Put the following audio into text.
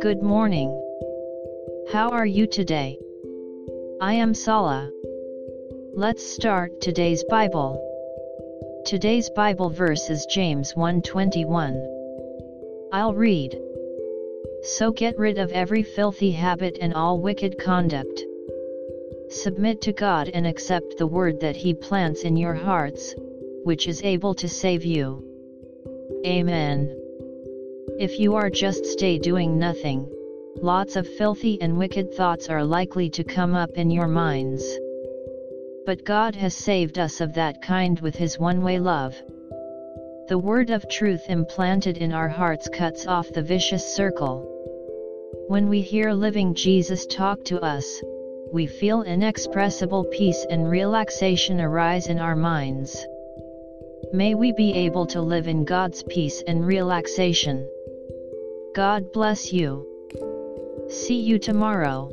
Good morning. How are you today? I am Sala. Let's start today's Bible. Today's Bible verse is James 1:21. I'll read. So get rid of every filthy habit and all wicked conduct. Submit to God and accept the word that He plants in your hearts, which is able to save you. Amen. If you are just stay doing nothing, lots of filthy and wicked thoughts are likely to come up in your minds. But God has saved us of that kind with His one-way love. The word of truth implanted in our hearts cuts off the vicious circle. When we hear living Jesus talk to us, we feel inexpressible peace and relaxation arise in our minds. May we be able to live in God's peace and relaxation. God bless you. See you tomorrow.